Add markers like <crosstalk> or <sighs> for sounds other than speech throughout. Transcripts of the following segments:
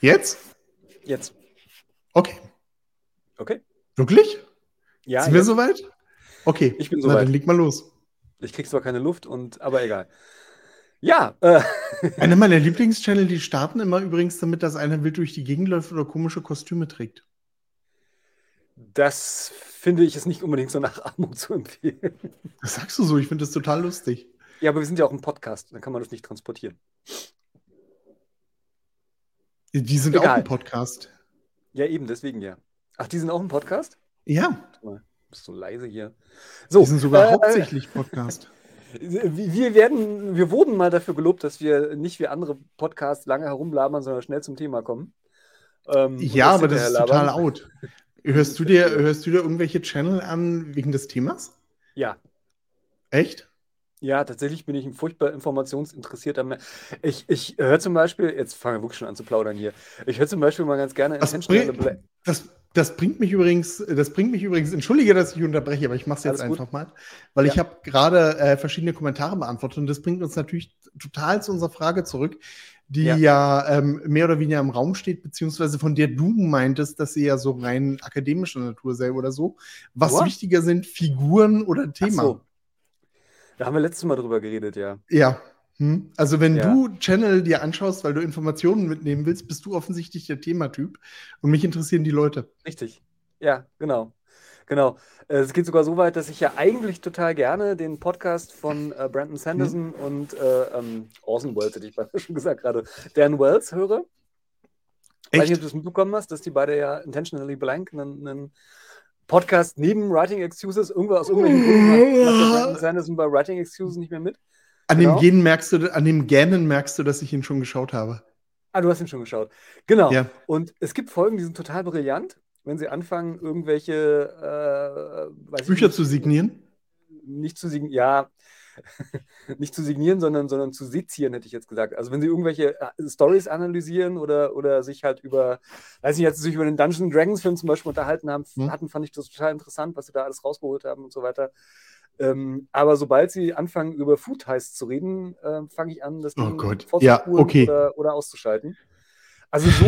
Jetzt? Jetzt. Okay. Okay. Wirklich? Ja, Sind wir jetzt. soweit? Okay. Ich bin Na, soweit. dann leg mal los. Ich krieg zwar keine Luft, und, aber egal. Ja, äh, <laughs> Einer meiner Lieblingschannel, die starten immer übrigens damit, dass einer wild durch die Gegend läuft oder komische Kostüme trägt. das finde ich jetzt nicht unbedingt so Nachahmung zu empfehlen. Das sagst du so, ich finde das total lustig. Ja, aber wir sind ja auch ein Podcast, dann kann man das nicht transportieren. Die sind auch Egal. ein Podcast. Ja, eben, deswegen ja. Ach, die sind auch ein Podcast? Ja, bist so leise hier. So, die sind sogar äh, hauptsächlich Podcast. <laughs> Wir werden, wir wurden mal dafür gelobt, dass wir nicht wie andere Podcasts lange herumlabern, sondern schnell zum Thema kommen. Ähm, Ja, aber das ist hinterher total labern. out. Hörst du dir, hörst du dir irgendwelche Channel an wegen des Themas? Ja, Echt? Ja, tatsächlich bin ich ein furchtbar informationsinteressierter Mensch. Ich, ich höre zum Beispiel, jetzt fangen wir wirklich schon an zu plaudern hier. Ich höre zum Beispiel mal ganz gerne Das, Intentional bring, Bla- das, das bringt mich übrigens, das bringt mich übrigens, entschuldige, dass ich unterbreche, aber ich mache es jetzt einfach mal, weil Ja. ich habe gerade äh, verschiedene Kommentare beantwortet und das bringt uns natürlich total zu unserer Frage zurück, die Ja. ja, ähm, mehr oder weniger im Raum steht, beziehungsweise von der du meintest, dass sie ja so rein akademischer Natur sei oder so. Was What? wichtiger sind, Figuren oder Thema? Da haben wir letztes Mal drüber geredet, ja. Ja. Hm. Also wenn Ja. du Channel dir anschaust, weil du Informationen mitnehmen willst, bist du offensichtlich der Thematyp und mich interessieren die Leute. Richtig. Ja, genau. Genau. Äh, Es geht sogar so weit, dass ich ja eigentlich total gerne den Podcast von äh, Brandon Sanderson und äh, ähm, Orson Welles, hätte ich beinahe schon gesagt gerade, Dan Wells höre. Weiß nicht, ob Echt? du das mitbekommen hast, dass die beide ja Intentionally Blank einen, einen Podcast neben Writing Excuses, irgendwo aus irgendwelchen Gründen Brandon <laughs> Sanderson bei Writing Excuses nicht mehr mit. An Genau. dem Genen merkst du, an dem Gähnen merkst du, dass ich ihn schon geschaut habe. Ah, du hast ihn schon geschaut. Genau. Ja. Und es gibt Folgen, die sind total brillant, wenn sie anfangen, irgendwelche äh, Bücher nicht, zu signieren. nicht zu signieren, ja, <laughs> nicht zu signieren, sondern, sondern zu sezieren, hätte ich jetzt gesagt. Also wenn sie irgendwelche äh, Stories analysieren oder, oder sich halt über, weiß nicht, als sie sich über den Dungeons Dragons Film zum Beispiel unterhalten haben, Hm. hatten, fand ich das total interessant, was sie da alles rausgeholt haben und so weiter. Ähm, aber sobald sie anfangen, über Food Heist zu reden, äh, fange ich an, das Oh Ding vorzuspulen Ja, okay. oder, oder auszuschalten. Also so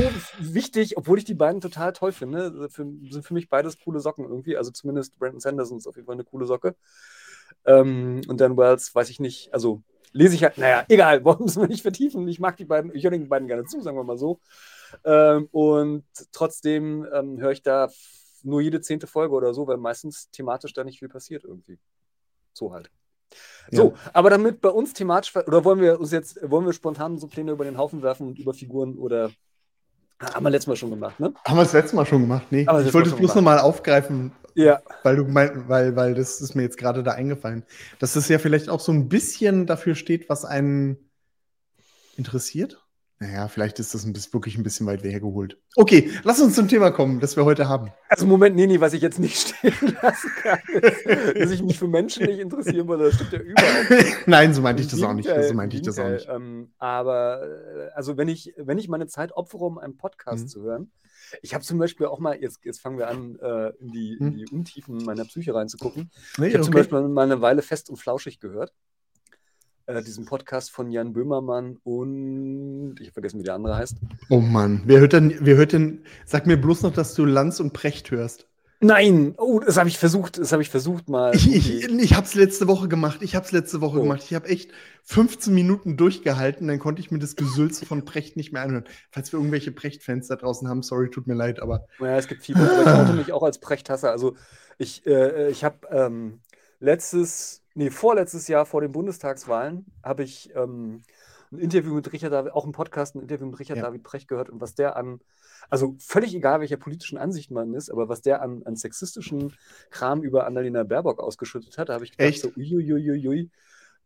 wichtig, obwohl ich die beiden total toll finde, für, sind für mich beides coole Socken irgendwie. Also zumindest Brandon Sanderson ist auf jeden Fall eine coole Socke. Ähm, und Dan Wells weiß ich nicht, also lese ich halt, naja, egal, <laughs> wollen müssen wir nicht vertiefen. Ich mag die beiden, ich höre den beiden gerne zu, sagen wir mal so. Ähm, und trotzdem ähm, höre ich da nur jede zehnte Folge oder so, weil meistens thematisch da nicht viel passiert irgendwie. So halt. So, aber damit bei uns thematisch, oder wollen wir uns jetzt, wollen wir spontan so Pläne über den Haufen werfen und über Figuren oder haben wir letztes Mal schon gemacht, ne? Haben wir das letzte Mal schon gemacht? Nee, ich wollte es bloß nochmal aufgreifen, Ja, weil du meint, weil, weil das ist mir jetzt gerade da eingefallen. Dass das ja vielleicht auch so ein bisschen dafür steht, was einen interessiert. Naja, vielleicht ist das ein bisschen, wirklich ein bisschen weit hergeholt. Okay, lass uns zum Thema kommen, das wir heute haben. also Moment, nee, nee, was ich jetzt nicht <laughs> stehen lassen kann, ist, dass ich mich für Menschen nicht interessieren würde, das stimmt ja überhaupt <laughs> nicht. Nein, so meinte ich das auch nicht. So meinte ich das auch nicht. Ähm, aber äh, also wenn ich, wenn ich meine Zeit opfere, um einen Podcast Mhm. zu hören, ich habe zum Beispiel auch mal, jetzt, jetzt fangen wir an, äh, in, die, in Mhm. die Untiefen meiner Psyche reinzugucken. Nee, Ich habe zum okay. Beispiel mal eine Weile fest und flauschig gehört. Äh, diesen Podcast von Jan Böhmermann und ich habe vergessen, wie der andere heißt. Oh Mann, wer hört denn, wer hört denn, sag mir bloß noch, dass du Lanz und Precht hörst. Nein, oh, das habe ich versucht, das habe ich versucht mal. Ich, ich, ich habe es letzte Woche gemacht. Ich habe es letzte Woche Oh. gemacht. Ich habe echt 15 Minuten durchgehalten. Dann konnte ich mir das Gesülze von Precht nicht mehr anhören. Falls wir irgendwelche Precht-Fans da draußen haben, sorry, tut mir leid, aber Ja, es gibt viele, aber ich oute mich auch als Prechthasser. Also ich, äh, ich habe ähm, letztes, nee, vorletztes Jahr vor den Bundestagswahlen habe ich ähm, ein Interview mit Richard David, auch im Podcast ein Interview mit Richard Ja. David Precht gehört und was der an, also völlig egal, welcher politischen Ansicht man ist, aber was der an, an sexistischen Kram über Annalena Baerbock ausgeschüttet hat, da habe ich gedacht, Echt? so uiuiuiui.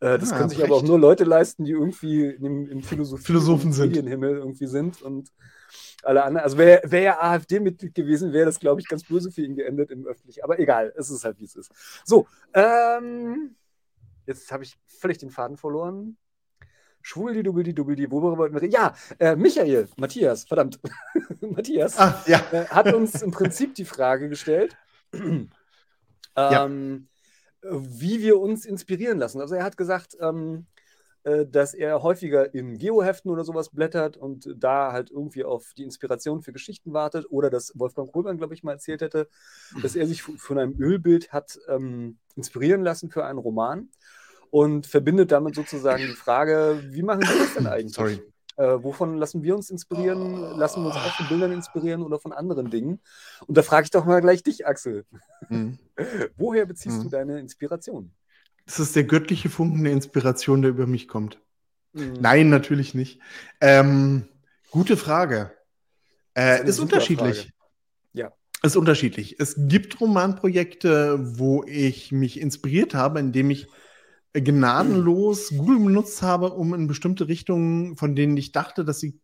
Äh, das Ah, können sich aber auch nur Leute leisten, die irgendwie im, im Philosophie Philosophen und sind. Medienhimmel irgendwie sind und alle anderen. Also wäre wär er AfD-Mitglied gewesen, wäre das, glaube ich, ganz böse für ihn geendet im Öffentlichen. Aber egal, es ist halt, wie es ist. So, ähm, jetzt habe ich völlig den Faden verloren. Schwuldi, dubbeldi, dubbeldi, worüber wollten wir reden? Ja, äh, Michael, Matthias, verdammt, <laughs> Matthias ah, ja. äh, hat uns im Prinzip die Frage gestellt, Ja. ähm, wie wir uns inspirieren lassen. Also er hat gesagt, ähm, äh, dass er häufiger in Geoheften oder sowas blättert und da halt irgendwie auf die Inspiration für Geschichten wartet. Oder dass Wolfgang Kohlmann, glaube ich, mal erzählt hätte, dass er sich von einem Ölbild hat ähm, inspirieren lassen für einen Roman und verbindet damit sozusagen die Frage, wie machen Sie das denn <coughs> eigentlich? Sorry. Äh, wovon lassen wir uns inspirieren? Lassen wir uns auch von Bildern inspirieren oder von anderen Dingen? Und da frage ich doch mal gleich dich, Axel. Mhm. <laughs> Woher beziehst mhm. du deine Inspiration? Das ist der göttliche Funken der Inspiration, der über mich kommt. Mhm. Nein, natürlich nicht. Ähm, gute Frage. Äh, ist, ist unterschiedlich. Frage. Ja. Ist unterschiedlich. Es gibt Romanprojekte, wo ich mich inspiriert habe, indem ich gnadenlos Google benutzt habe, um in bestimmte Richtungen, von denen ich dachte, dass sie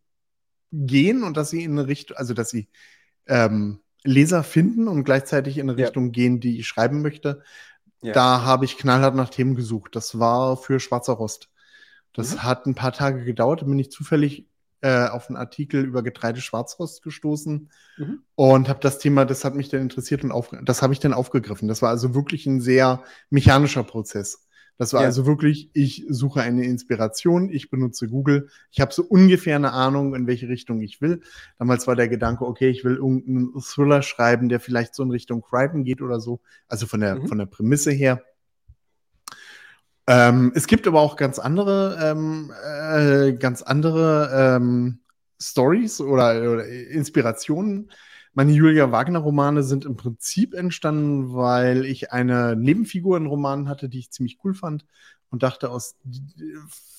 gehen und dass sie in eine Richtung, also dass sie ähm, Leser finden und gleichzeitig in eine ja. Richtung gehen, die ich schreiben möchte. Ja. Da habe ich knallhart nach Themen gesucht. Das war für Schwarzer Rost. Das mhm. hat ein paar Tage gedauert. Da bin ich zufällig äh, auf einen Artikel über Getreide Schwarzrost gestoßen mhm. und habe das Thema, das hat mich dann interessiert und auf, das habe ich dann aufgegriffen. Das war also wirklich ein sehr mechanischer Prozess. Das war ja. also wirklich, ich suche eine Inspiration, ich benutze Google, ich habe so ungefähr eine Ahnung, in welche Richtung ich will. Damals war der Gedanke, okay, ich will irgendeinen Thriller schreiben, der vielleicht so in Richtung Crichton geht oder so, also von der, mhm. von der Prämisse her. Ähm, es gibt aber auch ganz andere, ähm, äh, ganz andere ähm, Stories oder, oder Inspirationen. Meine Julia Wagner-Romane sind im Prinzip entstanden, weil ich eine Nebenfigur in Romanen hatte, die ich ziemlich cool fand und dachte aus,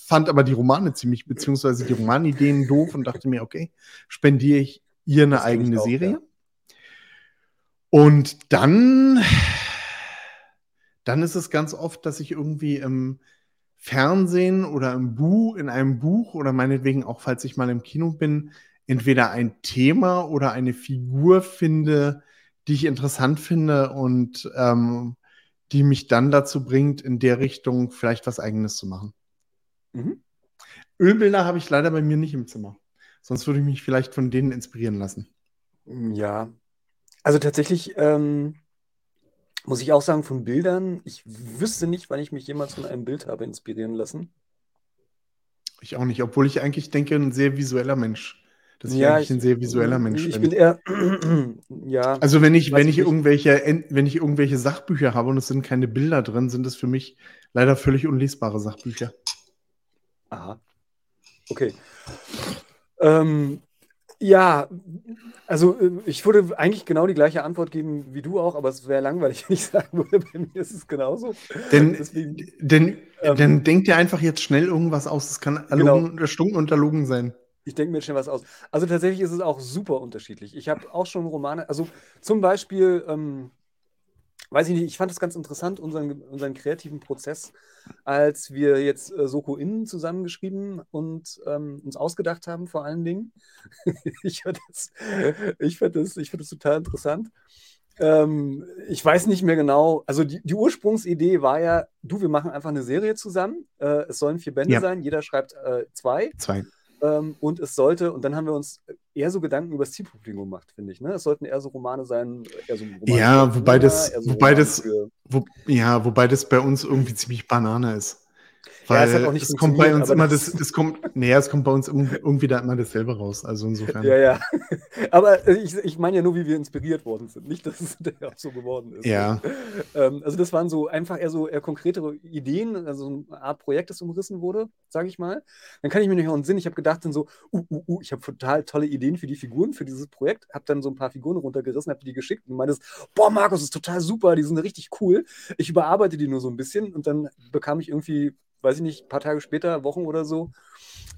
fand aber die Romane ziemlich, beziehungsweise die Romanideen doof und dachte mir, okay, spendiere ich ihr eine das eigene auch, Serie. Ja. Und dann, dann ist es ganz oft, dass ich irgendwie im Fernsehen oder im Buch, in einem Buch oder meinetwegen auch, falls ich mal im Kino bin, entweder ein Thema oder eine Figur finde, die ich interessant finde und ähm, die mich dann dazu bringt, in der Richtung vielleicht was Eigenes zu machen. Mhm. Ölbilder habe ich leider bei mir nicht im Zimmer. Sonst würde ich mich vielleicht von denen inspirieren lassen. Ja, also tatsächlich ähm, muss ich auch sagen, von Bildern, ich wüsste nicht, wann ich mich jemals von einem Bild habe inspirieren lassen. Ich auch nicht, obwohl ich eigentlich denke, ein sehr visueller Mensch dass ich ja, eigentlich ein sehr visueller Mensch ich bin. eher, <clears throat> ja. Also wenn ich, wenn ich irgendwelche, wenn ich irgendwelche Sachbücher habe und es sind keine Bilder drin, sind es für mich leider völlig unlesbare Sachbücher. Aha. Okay. Ähm, ja, also äh, ich würde eigentlich genau die gleiche Antwort geben wie du auch, aber es wäre langweilig, <laughs> wenn ich sagen würde, bei mir ist es genauso. Denn, Deswegen, denn, ähm, denn denkt ihr einfach jetzt schnell irgendwas aus. Es kann erlogen, genau. erstunken und erlogen sein. Ich denke mir schnell was aus. Also tatsächlich ist es auch super unterschiedlich. Ich habe auch schon Romane, also zum Beispiel, ähm, weiß ich nicht, ich fand es ganz interessant, unseren, unseren kreativen Prozess, als wir jetzt äh, Soko Innen zusammengeschrieben und ähm, uns ausgedacht haben, vor allen Dingen. <laughs> ich fand das, ich fand das, ich fand das total interessant. Ähm, ich weiß nicht mehr genau. Also die, die, Ursprungsidee war ja, du, wir machen einfach eine Serie zusammen. Äh, es sollen vier Bände ja. sein, jeder schreibt äh, zwei. Zwei. Ähm, und es sollte, und dann haben wir uns eher so Gedanken über das Zielpublikum gemacht, finde ich. Ne? Es sollten eher so Romane sein, eher so Romane Ja, wobei das, so wobei das, wo, ja, wobei das bei uns irgendwie ziemlich Banane ist. Weil ja, es, es kommt bei uns immer das, das kommt, naja, es kommt bei uns irgendwie da immer dasselbe raus. Also insofern. Ja, ja. <laughs> Aber ich, ich meine ja nur, wie wir inspiriert worden sind. Nicht, dass es <laughs> auch so geworden ist. Ja. Ähm, also das waren so einfach eher so eher konkretere Ideen, also eine Art Projekt, das umrissen wurde, sage ich mal. Dann kann ich mir nicht auch einen Sinn. Ich habe gedacht dann so, uh, uh, uh, ich habe total tolle Ideen für die Figuren, für dieses Projekt. Habe dann so ein paar Figuren runtergerissen, habe die geschickt und meintest, boah, Markus, das ist total super, die sind richtig cool. Ich überarbeite die nur so ein bisschen und dann bekam ich irgendwie weiß ich nicht, ein paar Tage später, Wochen oder so,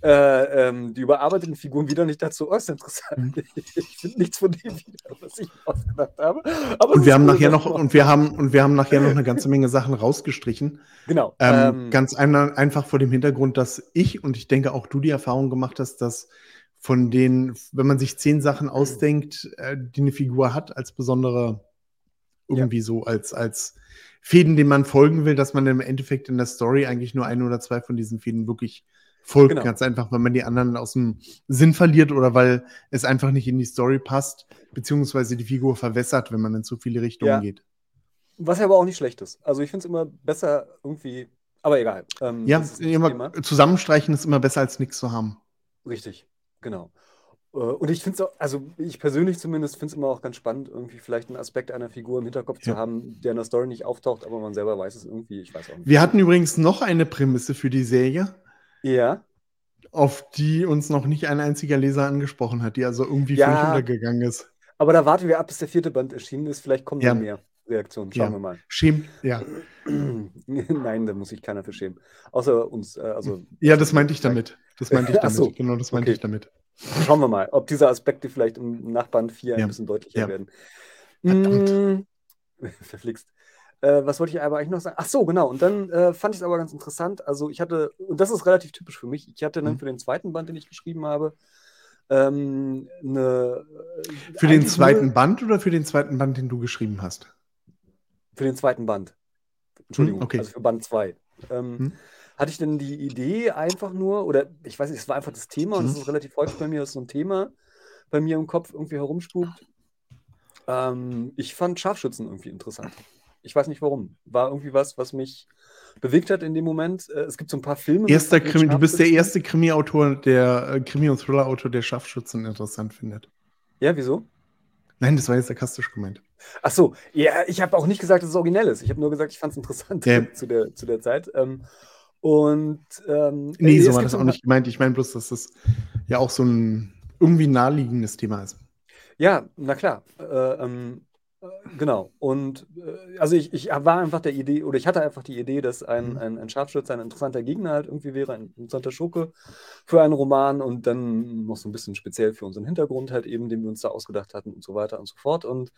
äh, ähm, die überarbeiteten Figuren wieder nicht dazu. Oh, ist interessant. Mhm. Ich finde nichts von dem wieder, was ich ausgedacht habe. Aber und wir haben nachher noch und wir haben und wir haben nachher noch eine ganze Menge Sachen rausgestrichen. Genau. Ähm, ähm, ganz ein, einfach vor dem Hintergrund, dass ich und ich denke auch du die Erfahrung gemacht hast, dass von denen, wenn man sich zehn Sachen ausdenkt, äh, die eine Figur hat, als besondere irgendwie ja. so als als Fäden, denen man folgen will, dass man im Endeffekt in der Story eigentlich nur ein oder zwei von diesen Fäden wirklich folgt. Genau. Ganz einfach, wenn man die anderen aus dem Sinn verliert oder weil es einfach nicht in die Story passt, beziehungsweise die Figur verwässert, wenn man in zu viele Richtungen ja. geht. Was ja aber auch nicht schlecht ist. Also ich finde es immer besser, irgendwie Aber egal. Ähm, ja, immer, zusammenstreichen ist immer besser als nichts zu haben. Richtig, genau. Äh, und ich finde es auch, also ich persönlich zumindest finde es immer auch ganz spannend, irgendwie vielleicht einen Aspekt einer Figur im Hinterkopf ja. zu haben, der in der Story nicht auftaucht, aber man selber weiß es irgendwie. Ich weiß auch nicht. Wir hatten übrigens noch eine Prämisse für die Serie. Ja. Auf die uns noch nicht ein einziger Leser angesprochen hat, die also irgendwie ja, völlig untergegangen ist. Aber da warten wir ab, bis der vierte Band erschienen ist. Vielleicht kommen ja. mehr Reaktionen. Schauen ja. wir mal. Schämt, ja. <clears throat> Nein, da muss sich keiner für schämen. Außer uns. Äh, also, ja, das meinte ich damit. Das meinte ich <laughs> damit. So. Genau, das meinte okay. ich damit. Schauen wir mal, ob diese Aspekte vielleicht im Nachbarn 4 ein bisschen deutlicher ja. werden. Verdammt. Mm, <laughs> verflixt. Äh, was wollte ich aber eigentlich noch sagen? Ach so, genau. Und dann äh, fand ich es aber ganz interessant. Also ich hatte, und das ist relativ typisch für mich, ich hatte dann mhm. für den zweiten Band, den ich geschrieben habe, ähm, eine. Äh, für den zweiten nur, Band oder für den zweiten Band, den du geschrieben hast? Für den zweiten Band. Entschuldigung, hm, okay. also für Band 2. Ähm, hm? Hatte ich denn die Idee einfach nur, oder ich weiß nicht, es war einfach das Thema und es mhm. ist relativ häufig bei mir, dass so ein Thema bei mir im Kopf irgendwie herumspukt. Ähm, ich fand Scharfschützen irgendwie interessant. Ich weiß nicht warum. War irgendwie was, was mich bewegt hat in dem Moment. Äh, es gibt so ein paar Filme. Erster Krimi, du bist der erste Krimi-Autor, der äh, Krimi- und Thriller-Autor, der Scharfschützen interessant findet. Ja, wieso? Nein, das war jetzt sarkastisch gemeint. Ach so, ja, ich habe auch nicht gesagt, dass es originell ist. Ich habe nur gesagt, ich fand es interessant ja. <laughs> zu, der, zu der Zeit. Ähm, und ähm, nee, so war das auch nicht gemeint. Ich meine bloß, dass das ja auch so ein irgendwie naheliegendes Thema ist. Ja, na klar. Äh, ähm, äh, genau. Und äh, also ich, ich war einfach der Idee, oder ich hatte einfach die Idee, dass ein, mhm. ein, ein Scharfschütze ein interessanter Gegner halt irgendwie wäre, ein interessanter Schurke für einen Roman und dann noch so ein bisschen speziell für unseren Hintergrund halt eben, den wir uns da ausgedacht hatten und so weiter und so fort. Und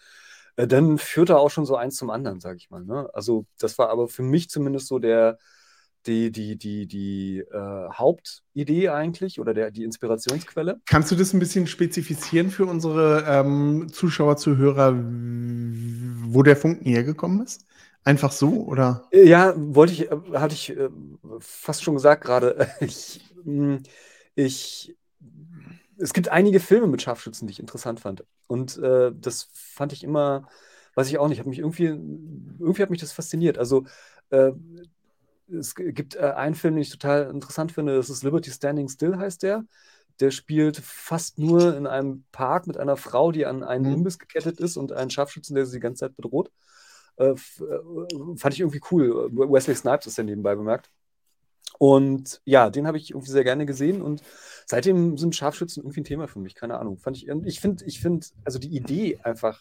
äh, dann führte auch schon so eins zum anderen, sag ich mal. Ne? Also das war aber für mich zumindest so der, die, die, die, die äh, Hauptidee eigentlich oder der, die Inspirationsquelle. Kannst du das ein bisschen spezifizieren für unsere ähm, Zuschauer, Zuhörer, wo der Funken hergekommen ist? Einfach so oder? Äh, ja, wollte ich, äh, hatte ich äh, fast schon gesagt gerade. <laughs> Ich, hm, ich, es gibt einige Filme mit Scharfschützen, die ich interessant fand. Und äh, das fand ich immer, weiß ich auch nicht, hat mich irgendwie, irgendwie hat mich das fasziniert. Also äh, es gibt äh, einen Film, den ich total interessant finde, das ist Liberty Standing Still, heißt der. Der spielt fast nur in einem Park mit einer Frau, die an einen mhm. Imbiss gekettet ist und einen Scharfschützen, der sie die ganze Zeit bedroht. Äh, äh, fand ich irgendwie cool. Wesley Snipes ist ja nebenbei bemerkt. Und ja, den habe ich irgendwie sehr gerne gesehen und seitdem sind Scharfschützen irgendwie ein Thema für mich, keine Ahnung. Fand ich, ich finde, ich finde, also die Idee einfach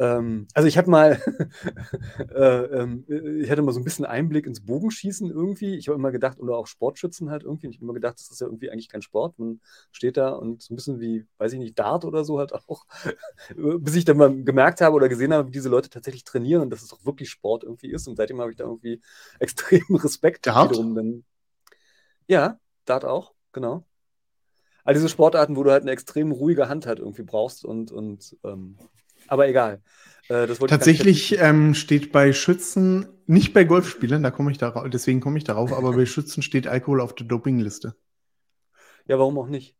ähm, also ich habe mal, <laughs> äh, ähm, äh, ich hatte mal so ein bisschen Einblick ins Bogenschießen irgendwie. Ich habe immer gedacht, oder auch Sportschützen halt irgendwie. Ich habe immer gedacht, das ist ja irgendwie eigentlich kein Sport. Man steht da und so ein bisschen wie, weiß ich nicht, Dart oder so halt auch. <laughs> Bis ich dann mal gemerkt habe oder gesehen habe, wie diese Leute tatsächlich trainieren und dass es auch wirklich Sport irgendwie ist. Und seitdem habe ich da irgendwie <laughs> extremen Respekt Dart? wiederum. Dann, ja, Dart auch, genau. All diese Sportarten, wo du halt eine extrem ruhige Hand halt irgendwie brauchst und, und ähm, aber egal. Äh, Tatsächlich ähm, steht bei Schützen, nicht bei Golfspielern, da komme ich darauf, deswegen komme ich darauf, aber bei Schützen steht Alkohol auf der Dopingliste. Ja, warum auch nicht?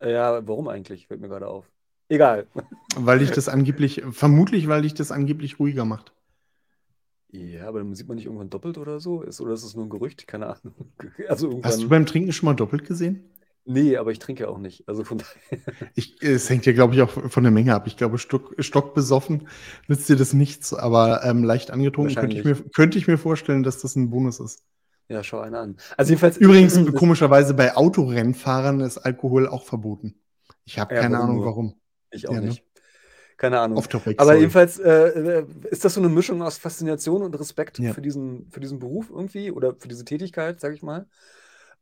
Äh, ja, warum eigentlich? Fällt mir gerade auf. Egal. Weil ich das angeblich, vermutlich, weil ich das angeblich ruhiger macht. Ja, aber dann sieht man nicht irgendwann doppelt oder so? Ist, oder ist es nur ein Gerücht? Keine Ahnung. <laughs> Also Hast du beim Trinken schon mal doppelt gesehen? Nee, aber ich trinke auch nicht. Also von. <laughs> Ich, es hängt ja, glaube ich, auch von der Menge ab. Ich glaube, Stock, stockbesoffen nützt dir das nichts, aber ähm, leicht angetrunken könnte ich, mir, könnte ich mir vorstellen, dass das ein Bonus ist. Ja, schau einen an. Also jedenfalls. Übrigens, komischerweise bei Autorennfahrern ist Alkohol auch verboten. Ich habe ja, keine warum Ahnung, nur? warum. Ich auch ja, ne? nicht. Keine Ahnung. Topic, Aber sorry. jedenfalls äh, äh, ist das so eine Mischung aus Faszination und Respekt ja. für, diesen, für diesen Beruf irgendwie oder für diese Tätigkeit, sag ich mal.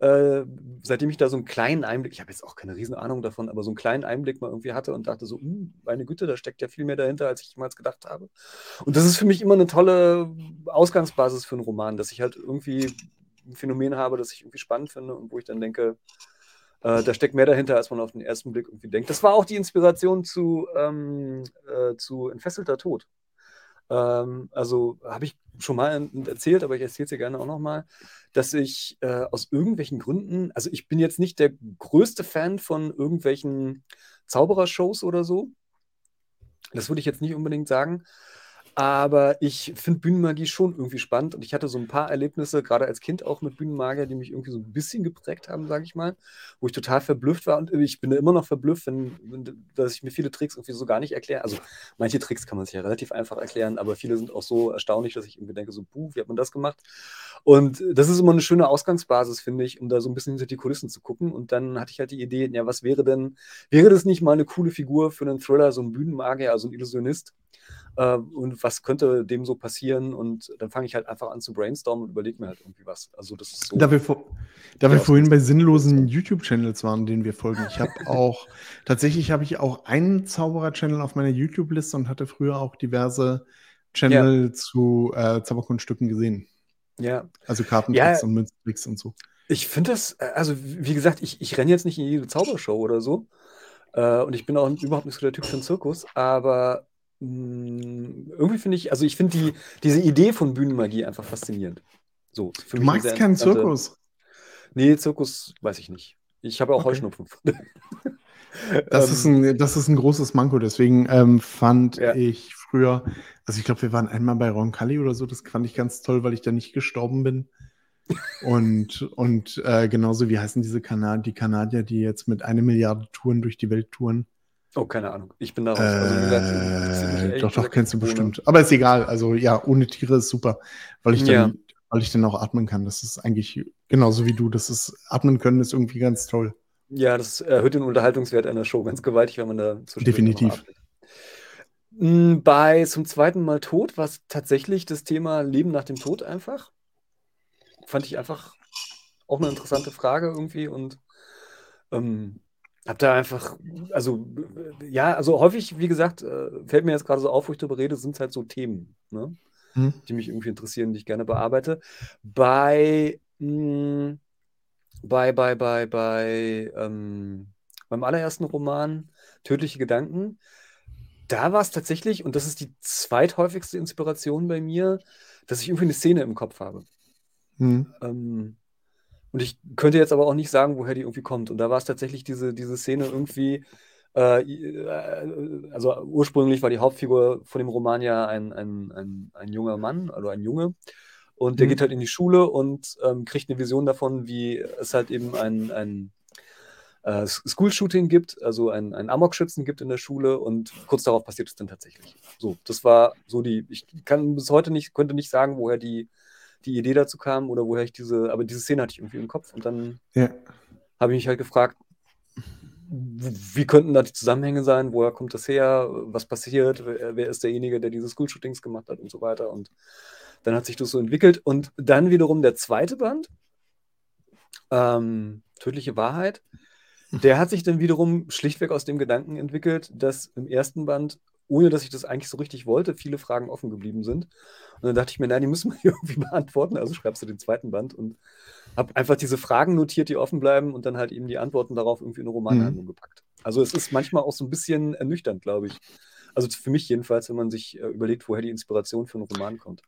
Äh, seitdem ich da so einen kleinen Einblick, ich habe jetzt auch keine riesen Ahnung davon, aber so einen kleinen Einblick mal irgendwie hatte und dachte so, hm, meine Güte, da steckt ja viel mehr dahinter, als ich jemals gedacht habe. Und das ist für mich immer eine tolle Ausgangsbasis für einen Roman, dass ich halt irgendwie ein Phänomen habe, das ich irgendwie spannend finde und wo ich dann denke, äh, da steckt mehr dahinter, als man auf den ersten Blick irgendwie denkt. Das war auch die Inspiration zu, ähm, äh, zu Entfesselter Tod. Ähm, also habe ich schon mal erzählt, aber ich erzähle es dir gerne auch nochmal, dass ich äh, aus irgendwelchen Gründen, also ich bin jetzt nicht der größte Fan von irgendwelchen Zauberershows oder so. Das würde ich jetzt nicht unbedingt sagen. Aber ich finde Bühnenmagie schon irgendwie spannend und ich hatte so ein paar Erlebnisse, gerade als Kind auch mit Bühnenmagier, die mich irgendwie so ein bisschen geprägt haben, sage ich mal, wo ich total verblüfft war und ich bin immer noch verblüfft, wenn, wenn, dass ich mir viele Tricks irgendwie so gar nicht erkläre. Also manche Tricks kann man sich ja relativ einfach erklären, aber viele sind auch so erstaunlich, dass ich irgendwie denke, so, puh, wie hat man das gemacht? Und das ist immer eine schöne Ausgangsbasis, finde ich, um da so ein bisschen hinter die Kulissen zu gucken. Und dann hatte ich halt die Idee, ja, was wäre denn, wäre das nicht mal eine coole Figur für einen Thriller, so ein Bühnenmagier, also ein Illusionist? Äh, und was könnte dem so passieren? Und dann fange ich halt einfach an zu brainstormen und überlege mir halt irgendwie was. Also das ist so. Da wir, vor, da wir vorhin bei sinnlosen YouTube-Channels waren, denen wir folgen, ich habe <laughs> auch, tatsächlich habe ich auch einen Zauberer-Channel auf meiner YouTube-Liste und hatte früher auch diverse Channel ja. zu äh, Zauberkunststücken gesehen. Ja. Also Kartentricks ja. und Münztricks und so. Ich finde das, also wie gesagt, ich, ich renne jetzt nicht in jede Zaubershow oder so. Äh, und ich bin auch überhaupt nicht so der Typ für einen Zirkus, aber hm, irgendwie finde ich, also ich finde die, diese Idee von Bühnenmagie einfach faszinierend. So, du magst keinen Zirkus? Nee, Zirkus weiß ich nicht. Ich habe auch okay. Heuschnupfen. <laughs> das, ist ähm. ein, das ist ein großes Manko, deswegen ähm, fand ja. ich früher, also ich glaube, wir waren einmal bei Roncalli oder so, das fand ich ganz toll, weil ich da nicht gestorben bin. und und äh, genauso wie heißen diese Kanadier, die Kanadier, die jetzt mit einer Milliarde Touren durch die Welt touren. Oh, keine Ahnung. Ich bin da raus. Also, äh, doch, doch, kennst du bestimmt. Aber ist egal. Also ja, ohne Tiere ist super, weil ich dann, ja. weil ich dann auch atmen kann. Das ist eigentlich genauso wie du. Das ist, atmen können ist irgendwie ganz toll. Ja, das erhöht den Unterhaltungswert einer Show ganz gewaltig, wenn man da zu Definitiv. Hm, bei zum zweiten Mal Tod war es tatsächlich das Thema Leben nach dem Tod einfach. Fand ich einfach auch eine interessante Frage irgendwie und ähm, hab da einfach, also ja, also häufig, wie gesagt, äh, fällt mir jetzt gerade so auf, wo ich darüber rede, sind es halt so Themen, ne? hm. die mich irgendwie interessieren, die ich gerne bearbeite. Bei, mh, hm, bei, bei, bei, bei ähm, meinem allerersten Roman, Tödliche Gedanken, da war es tatsächlich, und das ist die zweithäufigste Inspiration bei mir, dass ich irgendwie eine Szene im Kopf habe. Hm. Ähm, und ich könnte jetzt aber auch nicht sagen, woher die irgendwie kommt. Und da war es tatsächlich diese, diese Szene irgendwie, äh, äh, also ursprünglich war die Hauptfigur von dem Roman ja ein, ein, ein, ein junger Mann, also ein Junge. Und der mhm. geht halt in die Schule und ähm, kriegt eine Vision davon, wie es halt eben ein, ein äh, School-Shooting gibt, also ein, ein Amok-Schützen gibt in der Schule und kurz darauf passiert es dann tatsächlich. So, das war so die, ich kann bis heute nicht, könnte nicht sagen, woher die, die Idee dazu kam oder woher ich diese, aber diese Szene hatte ich irgendwie im Kopf und dann ja. habe ich mich halt gefragt, wie könnten da die Zusammenhänge sein, woher kommt das her, was passiert, wer, wer ist derjenige, der diese School-Shootings gemacht hat und so weiter und dann hat sich das so entwickelt und dann wiederum der zweite Band, ähm, Tödliche Wahrheit, der hat sich dann wiederum schlichtweg aus dem Gedanken entwickelt, dass im ersten Band ohne dass ich das eigentlich so richtig wollte, viele Fragen offen geblieben sind. Und dann dachte ich mir, nein, die müssen wir <laughs> irgendwie beantworten. Also schreibst du den zweiten Band und habe einfach diese Fragen notiert, die offen bleiben und dann halt eben die Antworten darauf irgendwie in eine Romanhandlung mhm. gepackt. Also es ist manchmal auch so ein bisschen ernüchternd, glaube ich. Also für mich jedenfalls, wenn man sich äh, überlegt, woher die Inspiration für einen Roman kommt.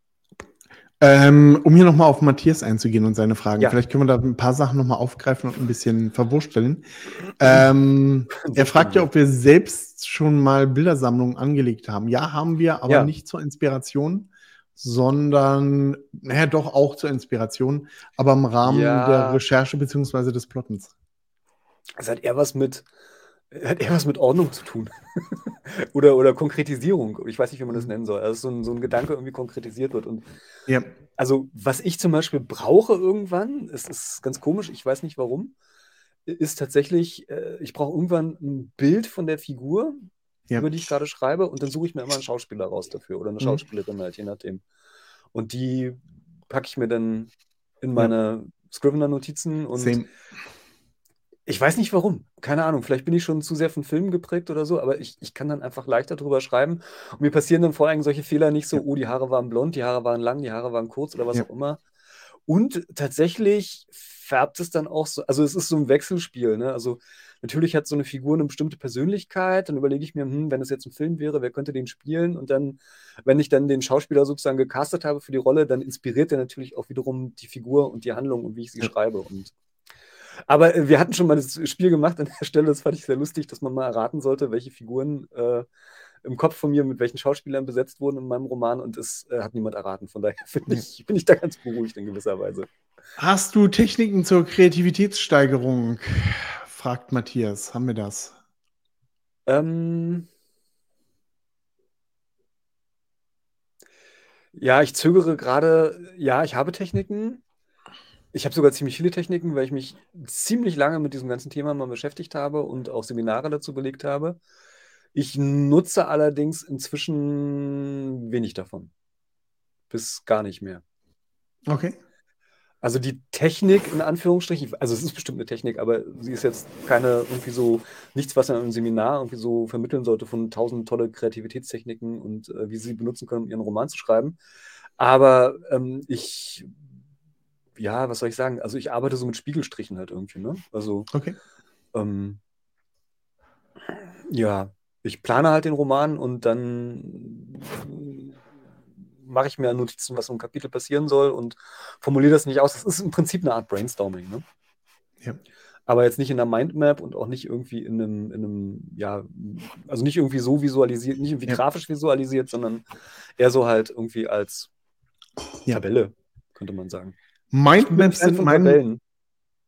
Ähm, um hier nochmal auf Matthias einzugehen und seine Fragen. Ja. Vielleicht können wir da ein paar Sachen nochmal aufgreifen und ein bisschen verwursteln. Ähm, <laughs> er fragt ja, ob wir selbst schon mal Bildersammlungen angelegt haben. Ja, haben wir, aber ja. nicht zur Inspiration, sondern, naja, doch auch zur Inspiration, aber im Rahmen ja. der Recherche bzw. des Plottens. Es hat eher was mit, hat eher was mit Ordnung zu tun. <laughs> oder, oder Konkretisierung. Ich weiß nicht, wie man das mhm. nennen soll. Also so ein, so ein Gedanke irgendwie konkretisiert wird. Und ja. also, was ich zum Beispiel brauche irgendwann, es ist ganz komisch, ich weiß nicht warum, ist tatsächlich, äh, ich brauche irgendwann ein Bild von der Figur, ja. über die ich gerade schreibe, und dann suche ich mir immer einen Schauspieler raus dafür oder eine mhm. Schauspielerin halt, je nachdem. Und die packe ich mir dann in meine ja. Scrivener-Notizen und Same. Ich weiß nicht warum. Keine Ahnung. Vielleicht bin ich schon zu sehr von Filmen geprägt oder so, aber ich, ich kann dann einfach leichter drüber schreiben. Und mir passieren dann vor allem solche Fehler nicht so, oh, die Haare waren blond, die Haare waren lang, die Haare waren kurz oder was ja. auch immer. Und tatsächlich färbt es dann auch so, also es ist so ein Wechselspiel. Ne? Also natürlich hat so eine Figur eine bestimmte Persönlichkeit. Dann überlege ich mir, hm, wenn es jetzt ein Film wäre, wer könnte den spielen? Und dann, wenn ich dann den Schauspieler sozusagen gecastet habe für die Rolle, dann inspiriert er natürlich auch wiederum die Figur und die Handlung und wie ich sie ja. schreibe. Und aber äh, wir hatten schon mal das Spiel gemacht an der Stelle, das fand ich sehr lustig, dass man mal erraten sollte, welche Figuren äh, im Kopf von mir, mit welchen Schauspielern besetzt wurden in meinem Roman und es äh, hat niemand erraten. Von daher bin ich, bin ich da ganz beruhigt in gewisser Weise. Hast du Techniken zur Kreativitätssteigerung? fragt Matthias. Haben wir das? Ähm, ja, ich zögere gerade. Ja, ich habe Techniken. Ich habe sogar ziemlich viele Techniken, weil ich mich ziemlich lange mit diesem ganzen Thema mal beschäftigt habe und auch Seminare dazu belegt habe. Ich nutze allerdings inzwischen wenig davon. Bis gar nicht mehr. Okay. Also die Technik in Anführungsstrichen, also es ist bestimmt eine Technik, aber sie ist jetzt keine irgendwie so nichts, was man im Seminar irgendwie so vermitteln sollte von tausend tolle Kreativitätstechniken und äh, wie sie benutzen können, um ihren Roman zu schreiben. Aber ähm, ich, ja, was soll ich sagen? Also ich arbeite so mit Spiegelstrichen halt irgendwie, ne? Also Okay. ähm, ja, ich plane halt den Roman und dann mache ich mir Notizen, was im Kapitel passieren soll und formuliere das nicht aus. Das ist im Prinzip eine Art Brainstorming. Ne? Ja. Aber jetzt nicht in einer Mindmap und auch nicht irgendwie in einem, in einem, ja, also nicht irgendwie so visualisiert, nicht irgendwie Ja. grafisch visualisiert, sondern eher so halt irgendwie als Ja. Tabelle, könnte man sagen. Mindmaps sind mein, Tabellen.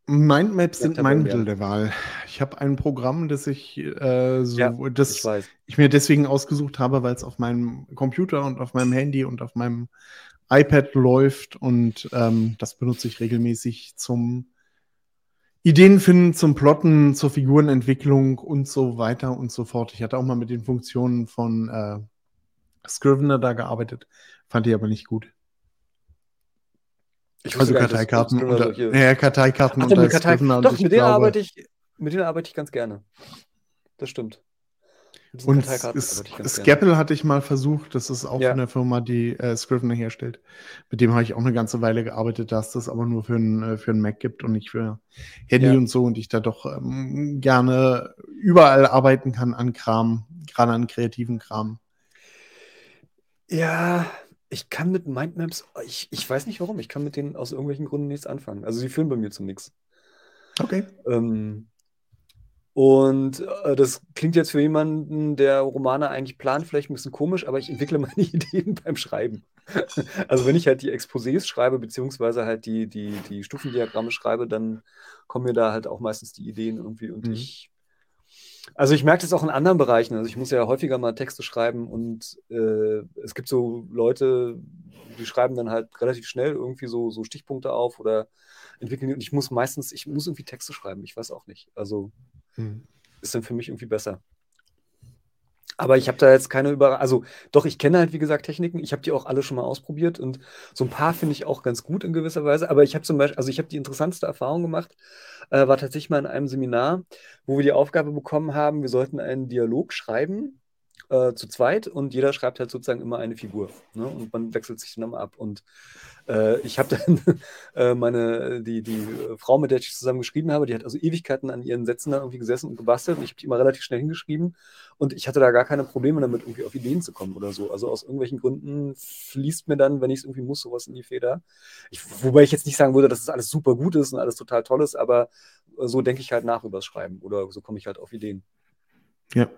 Mindmaps Ja, sind mein Tabellen, ja. Mittel der Wahl. Ich habe ein Programm, das ich äh, so, Ja, das Ich ich mir deswegen ausgesucht habe, weil es auf meinem Computer und auf meinem Handy und auf meinem iPad läuft und ähm, das benutze ich regelmäßig zum Ideen finden, zum Plotten, zur Figurenentwicklung und so weiter und so fort. Ich hatte auch mal mit den Funktionen von äh, Scrivener da gearbeitet, fand ich aber nicht gut. Ich Also dass Karteikarten Scrivener unter, ja, Karteikarten Ach, unter mit Kartei doch mit denen glaube- arbeite ich, mit denen arbeite ich ganz gerne. Das stimmt. Und. Scapple hatte ich mal versucht, das ist auch Ja. von der Firma, die äh, Scrivener herstellt. Mit dem habe ich auch eine ganze Weile gearbeitet, dass das aber nur für ein, äh, für Mac gibt und nicht für Handy Ja. und so und ich da doch ähm, gerne überall arbeiten kann an Kram, gerade an kreativen Kram. Ja, ich kann mit Mindmaps, ich, ich weiß nicht warum, ich kann mit denen aus irgendwelchen Gründen nichts anfangen. Also sie führen bei mir zu nichts. Okay. Ähm, und äh, das klingt jetzt für jemanden, der Romane eigentlich plant, vielleicht ein bisschen komisch, aber ich entwickle <laughs> meine Ideen beim Schreiben. <laughs> Also wenn ich halt die Exposés schreibe, beziehungsweise halt die, die, die Stufendiagramme schreibe, dann kommen mir da halt auch meistens die Ideen irgendwie und Mhm. ich. Also ich merke das auch in anderen Bereichen. Also ich muss ja häufiger mal Texte schreiben und äh, es gibt so Leute, die schreiben dann halt relativ schnell irgendwie so, so Stichpunkte auf oder entwickeln und ich muss meistens, ich muss irgendwie Texte schreiben, ich weiß auch nicht. Also Hm. ist dann für mich irgendwie besser. Aber ich habe da jetzt keine Überraschung. Also, doch, ich kenne halt, wie gesagt, Techniken. Ich habe die auch alle schon mal ausprobiert und so ein paar finde ich auch ganz gut in gewisser Weise. Aber ich habe zum Beispiel, also ich habe die interessanteste Erfahrung gemacht, äh, war tatsächlich mal in einem Seminar, wo wir die Aufgabe bekommen haben, wir sollten einen Dialog schreiben, äh, zu zweit und jeder schreibt halt sozusagen immer eine Figur. Ne? Und man wechselt sich dann immer ab. Und äh, ich habe <laughs> dann äh, meine, die, die äh, Frau, mit der ich zusammen geschrieben habe, die hat also Ewigkeiten an ihren Sätzen da irgendwie gesessen und gebastelt und ich habe die immer relativ schnell hingeschrieben und ich hatte da gar keine Probleme damit, irgendwie auf Ideen zu kommen oder so. Also aus irgendwelchen Gründen fließt mir dann, wenn ich es irgendwie muss, sowas in die Feder. Ich, wobei ich jetzt nicht sagen würde, dass es alles super gut ist und alles total toll ist, aber äh, so denke ich halt nach übers Schreiben oder so komme ich halt auf Ideen. Ja.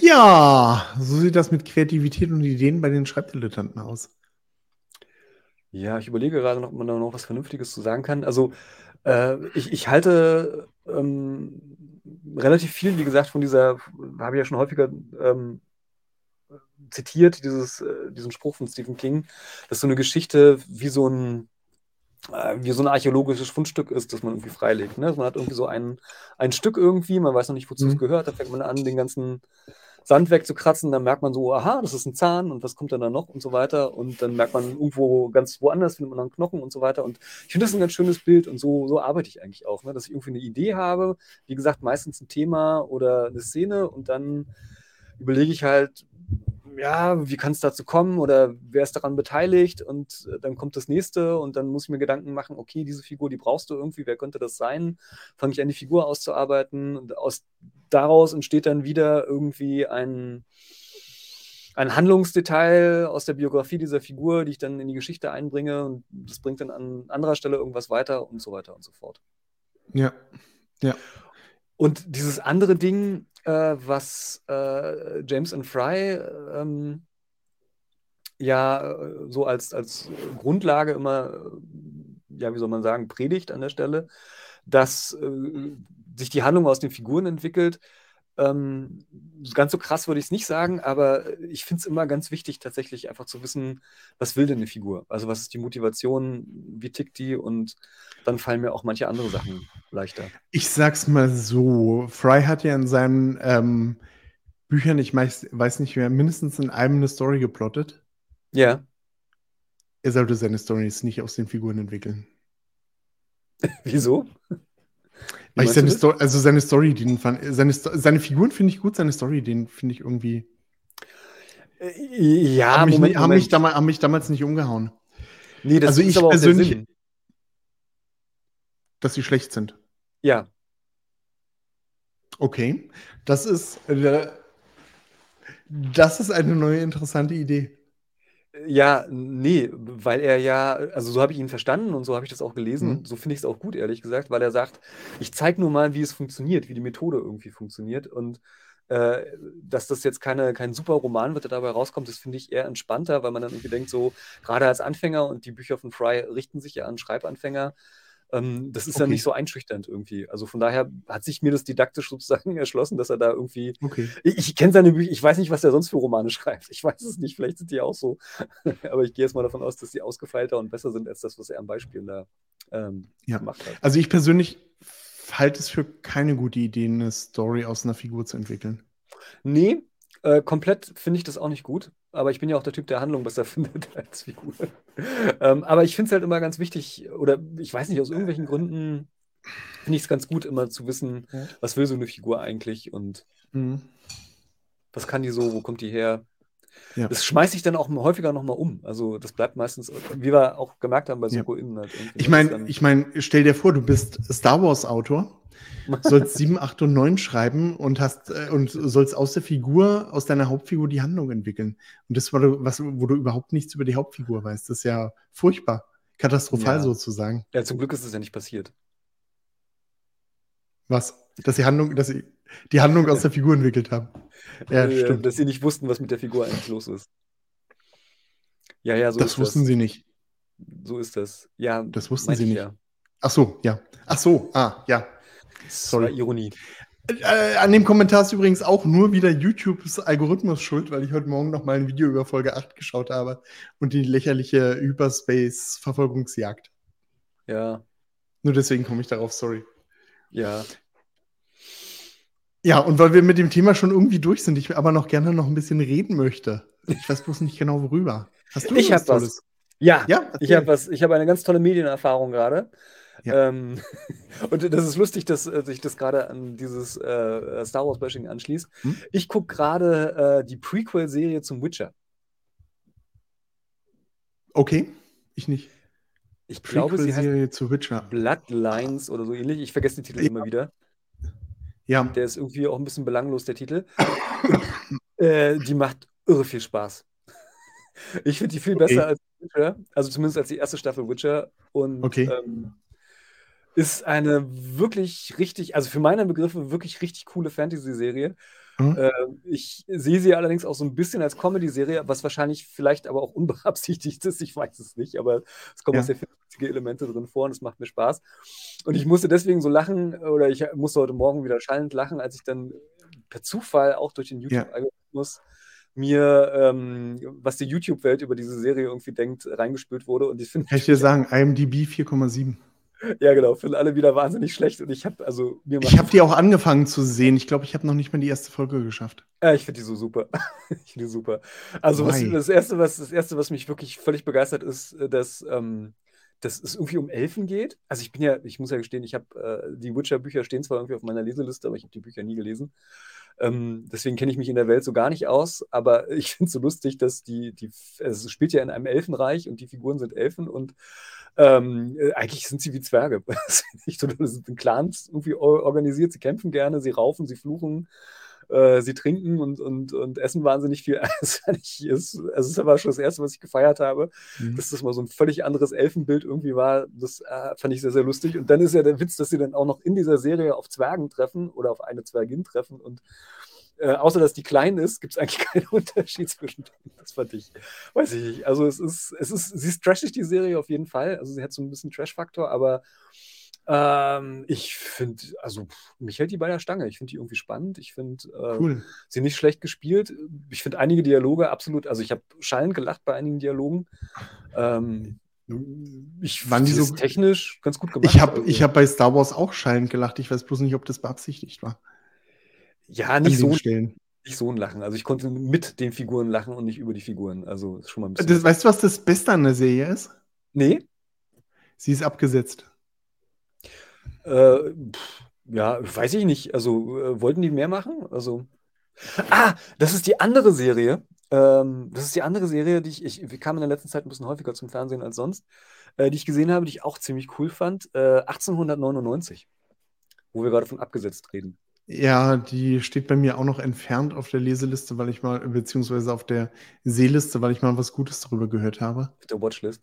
Ja, so sieht das mit Kreativität und Ideen bei den Schreibdilettanten aus. Ja, ich überlege gerade noch, ob man da noch was Vernünftiges zu sagen kann. Also, äh, ich, ich halte ähm, relativ viel, wie gesagt, von dieser, habe ich ja schon häufiger ähm, zitiert, dieses, äh, diesen Spruch von Stephen King, dass so eine Geschichte wie so ein, wie so ein archäologisches Fundstück ist, das man irgendwie freilegt. Ne? Also man hat irgendwie so ein, ein Stück irgendwie, man weiß noch nicht, wozu es Mhm. gehört, da fängt man an, den ganzen Sand wegzukratzen, dann merkt man so, aha, das ist ein Zahn und was kommt dann da noch und so weiter. Und dann merkt man irgendwo ganz woanders, findet man dann einen Knochen und so weiter. Und ich finde das ein ganz schönes Bild und so, so arbeite ich eigentlich auch, ne? dass ich irgendwie eine Idee habe, wie gesagt, meistens ein Thema oder eine Szene und dann überlege ich halt, ja, wie kann es dazu kommen oder wer ist daran beteiligt und äh, dann kommt das nächste und dann muss ich mir Gedanken machen, okay, diese Figur, die brauchst du irgendwie, wer könnte das sein? Fange ich an, die Figur auszuarbeiten und aus, daraus entsteht dann wieder irgendwie ein, ein Handlungsdetail aus der Biografie dieser Figur, die ich dann in die Geschichte einbringe und das bringt dann an anderer Stelle irgendwas weiter und so weiter und so fort. Ja. Ja. Und dieses andere Ding, äh, was äh, James and Fry ähm, ja äh, so als, als Grundlage immer, äh, ja, wie soll man sagen, predigt an der Stelle, dass äh, sich die Handlung aus den Figuren entwickelt. Ähm, ganz so krass würde ich es nicht sagen, aber ich finde es immer ganz wichtig, tatsächlich einfach zu wissen, was will denn eine Figur? Also was ist die Motivation, wie tickt die und dann fallen mir auch manche andere Sachen leichter. Ich sag's mal so, Fry hat ja in seinen ähm, Büchern, ich weiß, weiß nicht mehr, mindestens in einem eine Story geplottet. Ja. Er sollte seine Stories nicht aus den Figuren entwickeln. <laughs> Wieso? Weil ich seine Story, also seine Story, den fand, seine, seine Figuren finde ich gut, seine Story, den finde ich irgendwie. Äh, ja, haben mich, Moment, haben, Moment. mich damals, haben mich damals nicht umgehauen. Nee, das also ist ich aber persönlich-. Dass sie schlecht sind. Ja, Okay. Das ist. Äh, das ist eine neue interessante Idee. Ja, nee, weil er ja, also so habe ich ihn verstanden und so habe ich das auch gelesen Mhm. so finde ich es auch gut, ehrlich gesagt, weil er sagt, ich zeige nur mal, wie es funktioniert, wie die Methode irgendwie funktioniert und äh, dass das jetzt keine, kein super Roman wird, der dabei rauskommt, das finde ich eher entspannter, weil man dann irgendwie denkt, so gerade als Anfänger und die Bücher von Fry richten sich ja an Schreibanfänger, ähm, das ist Okay. nicht so einschüchternd irgendwie. Also von daher hat sich mir das didaktisch <laughs> sozusagen erschlossen, dass er da irgendwie Okay. Ich, ich kenne seine Bücher, ich weiß nicht, was er sonst für Romane <laughs> schreibt. Ich weiß es nicht, vielleicht sind die auch so. <laughs> Aber ich gehe jetzt mal davon aus, dass die ausgefeilter und besser sind als das, was er an Beispielen da ähm, Ja. gemacht hat. Also ich persönlich halte es für keine gute Idee, eine Story aus einer Figur zu entwickeln. Nee, äh, komplett finde ich das auch nicht gut. Aber ich bin ja auch der Typ, der Handlung besser <laughs> findet als Figur. ähm, aber ich finde es halt immer ganz wichtig, oder ich weiß nicht, aus irgendwelchen Gründen finde ich es ganz gut, immer zu wissen, Ja. was will so eine Figur eigentlich und Mhm. was kann die so, wo kommt die her? Ja. Das schmeiße ich dann auch häufiger nochmal um. Also das bleibt meistens, wie wir auch gemerkt haben bei Ja. Soko Innen halt. Ich ne, meine, ich mein, stell dir vor, du bist Star Wars-Autor, <laughs> sollst 7, 8 und 9 schreiben und hast äh, und sollst aus der Figur, aus deiner Hauptfigur die Handlung entwickeln. Und das, du, was, wo du überhaupt nichts über die Hauptfigur weißt, das ist ja furchtbar. Katastrophal Ja. sozusagen. ja, zum Glück ist es ja nicht passiert. Was? Dass sie Handlung, dass sie die Handlung aus der Figur entwickelt haben. Ja, Äh, stimmt. Dass sie nicht wussten, was mit der Figur eigentlich los ist. Ja, ja, so das ist wussten das. sie nicht. So ist das. Ja, Das wussten sie ich nicht. Ja. Ach so, ja. Ach so, ah, ja. Sorry. Ironie. Äh, an dem Kommentar ist übrigens auch nur wieder YouTubes Algorithmus schuld, weil ich heute Morgen noch mal ein Video über Folge 8 geschaut habe und die lächerliche Hyperspace-Verfolgungsjagd. Ja, Nur deswegen komme ich darauf, sorry. ja. Ja, und weil wir mit dem Thema schon irgendwie durch sind, ich aber noch gerne noch ein bisschen reden möchte. Ich weiß bloß nicht genau worüber. Hast du Ich hab was. Ja, Ja, ich habe was, ich habe eine ganz tolle Medienerfahrung gerade. Ja. Ähm, <laughs> und das ist lustig, dass äh, sich das gerade an dieses äh, Star Wars Bashing anschließt. Hm? Ich gucke gerade äh, die Prequel-Serie zum Witcher. Okay, ich nicht. Ich glaube, sie heißt zu Witcher. Bloodlines oder so ähnlich. Ich vergesse den Titel Ja. immer wieder. Ja, Der ist irgendwie auch ein bisschen belanglos, der Titel. <coughs> äh, die macht irre viel Spaß. <laughs> Ich finde die viel Okay. besser als Witcher, also zumindest als die erste Staffel Witcher. Und Okay. ähm, ist eine wirklich richtig, also für meine Begriffe wirklich richtig coole Fantasy-Serie. Mhm. Ähm, ich sehe sie allerdings auch so ein bisschen als Comedy-Serie, was wahrscheinlich vielleicht aber auch unbeabsichtigt ist, ich weiß es nicht, aber es kommen Ja. auch sehr viele witzige Elemente drin vor und es macht mir Spaß. Und ich musste deswegen so lachen, oder ich musste heute Morgen wieder schallend lachen, als ich dann per Zufall auch durch den YouTube-Algorithmus mir, ähm, was die YouTube-Welt über diese Serie irgendwie denkt, reingespült wurde. Und ich finde, kann ich dir sagen, IMDb 4,7. Ja genau, finden alle wieder wahnsinnig schlecht. Und ich habe, also mir Ich habe die auch angefangen zu sehen. Ich glaube, ich habe noch nicht mal die erste Folge geschafft. Ja, ich finde die so super. <laughs> ich finde die super. Also was, das, erste, was, das Erste, was mich wirklich völlig begeistert, ist, äh, dass, ähm, dass es irgendwie um Elfen geht. Also ich bin ja, ich muss ja gestehen, ich habe äh, die Witcher-Bücher stehen zwar irgendwie auf meiner Leseliste, aber ich habe die Bücher nie gelesen. Ähm, deswegen kenne ich mich in der Welt so gar nicht aus, aber <laughs> ich finde es so lustig, dass die, die, also es spielt ja in einem Elfenreich und die Figuren sind Elfen und ähm, äh, eigentlich sind sie wie Zwerge. <laughs> Das das sind in Clans irgendwie or- organisiert, sie kämpfen gerne, sie raufen, sie fluchen. Äh, sie trinken und, und, und essen wahnsinnig viel. <laughs> Ich, ist, also das war schon das Erste, was ich gefeiert habe, mhm. dass das mal so ein völlig anderes Elfenbild irgendwie war. Das äh, fand ich sehr, sehr lustig. Und dann ist ja der Witz, dass sie dann auch noch in dieser Serie auf Zwergen treffen oder auf eine Zwergin treffen und äh, außer dass die klein ist, gibt es eigentlich <laughs> keinen Unterschied zwischen denen. Das fand ich, weiß ich nicht. Also es ist, es ist, sie ist trashig, die Serie auf jeden Fall. Also sie hat so ein bisschen Trash-Faktor, aber ähm, ich finde, also mich hält die bei der Stange. Ich finde die irgendwie spannend. Ich finde äh, cool. sie nicht schlecht gespielt. Ich finde einige Dialoge absolut, also ich habe schallend gelacht bei einigen Dialogen. Ähm, ich fand die so technisch ganz gut gemacht. Ich habe also. hab bei Star Wars auch schallend gelacht. Ich weiß bloß nicht, ob das beabsichtigt war. Ja, nicht so, Stellen. nicht so ein Lachen. Also ich konnte mit den Figuren lachen und nicht über die Figuren. Also schon mal ein bisschen. Das, weißt du, was das Beste an der Serie ist? Nee. Sie ist abgesetzt. Äh, pff, ja, weiß ich nicht. Also, äh, wollten die mehr machen? Also. Ah, das ist die andere Serie. Ähm, das ist die andere Serie, die ich, ich, wir kamen in der letzten Zeit ein bisschen häufiger zum Fernsehen als sonst, äh, die ich gesehen habe, die ich auch ziemlich cool fand. Äh, 1899, wo wir gerade von abgesetzt reden. Ja, die steht bei mir auch noch entfernt auf der Leseliste, weil ich mal, beziehungsweise auf der Seeliste, weil ich mal was Gutes darüber gehört habe. Auf der Watchlist.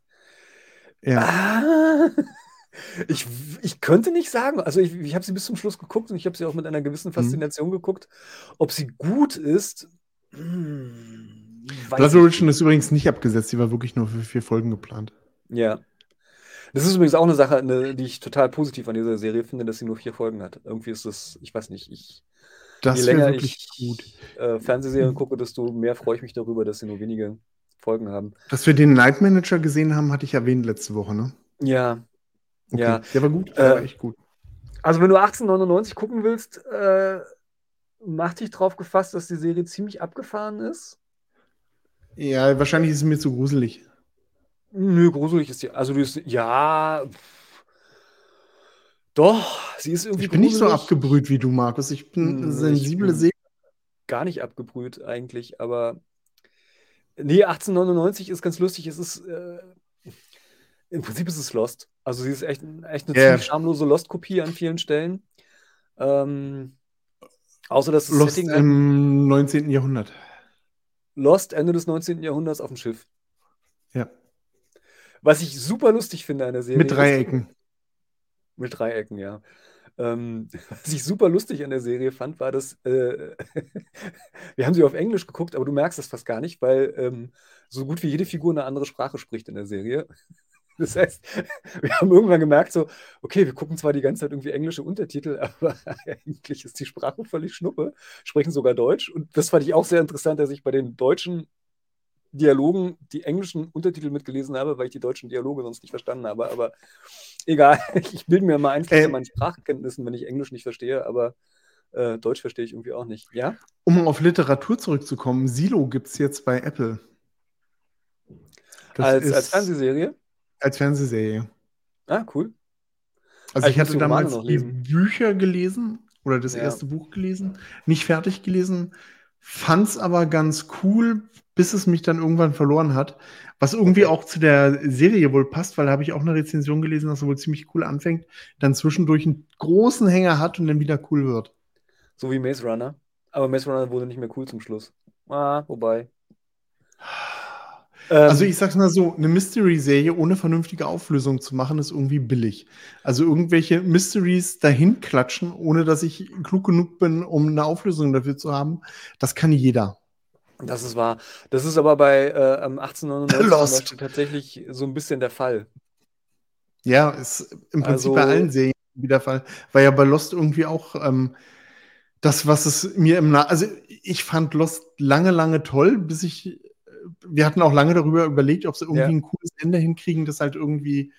Ja. Ah. <laughs> Ich, ich könnte nicht sagen, also ich, ich habe sie bis zum Schluss geguckt und ich habe sie auch mit einer gewissen mhm. Faszination mhm. geguckt. Ob sie gut ist, hm, Blood Origin ist übrigens nicht abgesetzt, sie war wirklich nur für vier Folgen geplant. Ja. Das ist übrigens auch eine Sache, eine, die ich total positiv an dieser Serie finde, dass sie nur vier Folgen hat. Irgendwie ist das, ich weiß nicht, ich. Das je länger ich äh, Fernsehserien gucke, desto mehr freue ich mich darüber, dass sie nur wenige Folgen haben. Dass wir den Night Manager gesehen haben, hatte ich erwähnt letzte Woche, ne? Ja, Okay. Ja. Der war gut, der äh, war echt gut. Also, wenn du 1899 gucken willst, äh, mach dich drauf gefasst, dass die Serie ziemlich abgefahren ist. Ja, wahrscheinlich ist es mir zu gruselig. Nö, gruselig ist die. Also, die ist, ja. Doch, sie ist irgendwie. Ich bin gruselig. nicht so abgebrüht wie du, Markus. Ich bin hm, sensible Seele. Gar nicht abgebrüht eigentlich, aber. Nee, 1899 ist ganz lustig. Es ist. Äh, im Prinzip ist es Lost. Also sie ist echt, echt eine yeah. ziemlich schamlose Lost-Kopie an vielen Stellen. Ähm, außer dass das Lost Setting im 19. Jahrhundert. Lost Ende des 19. Jahrhunderts auf dem Schiff. Ja. Was ich super lustig finde an der Serie. Mit Dreiecken. Ist, mit Dreiecken, ja. Ähm, was ich super lustig an der Serie fand, war, dass äh, <laughs> wir haben sie auf Englisch geguckt, aber du merkst es fast gar nicht, weil ähm, so gut wie jede Figur eine andere Sprache spricht in der Serie. <laughs> Das heißt, wir haben irgendwann gemerkt, so, okay, wir gucken zwar die ganze Zeit irgendwie englische Untertitel, <laughs> aber eigentlich ist die Sprache völlig schnuppe, sprechen sogar Deutsch. Und das fand ich auch sehr interessant, dass ich bei den deutschen Dialogen die englischen Untertitel mitgelesen habe, weil ich die deutschen Dialoge sonst nicht verstanden habe. Aber egal, <laughs> ich bilde mir mal ein von äh, meinen Sprachkenntnissen, wenn ich Englisch nicht verstehe, aber äh, Deutsch verstehe ich irgendwie auch nicht. Ja? Um auf Literatur zurückzukommen, Silo gibt es jetzt bei Apple. als, als Fernsehserie? Als Fernsehserie. Ah, cool. Also, also ich, ich hatte damals die Bücher gelesen oder das ja. erste Buch gelesen, nicht fertig gelesen, fand es aber ganz cool, bis es mich dann irgendwann verloren hat. Was irgendwie auch zu der Serie wohl passt, weil da habe ich auch eine Rezension gelesen, dass er wohl ziemlich cool anfängt, dann zwischendurch einen großen Hänger hat und dann wieder cool wird. So wie Maze Runner. Aber Maze Runner wurde nicht mehr cool zum Schluss. Ah, wobei. <sighs> Ähm, also ich sag's mal so, eine Mystery-Serie ohne vernünftige Auflösung zu machen, ist irgendwie billig. Also irgendwelche Mysteries dahin klatschen, ohne dass ich klug genug bin, um eine Auflösung dafür zu haben, das kann jeder. Das ist wahr. Das ist aber bei äh, <laughs> 1899 tatsächlich so ein bisschen der Fall. Ja, ist im Prinzip also, bei allen Serien wieder der Fall. War ja bei Lost irgendwie auch ähm, das, was es mir im Na Also ich fand Lost lange, lange toll, bis ich wir hatten auch lange darüber überlegt, ob sie irgendwie ja. ein cooles Ende hinkriegen, das halt irgendwie,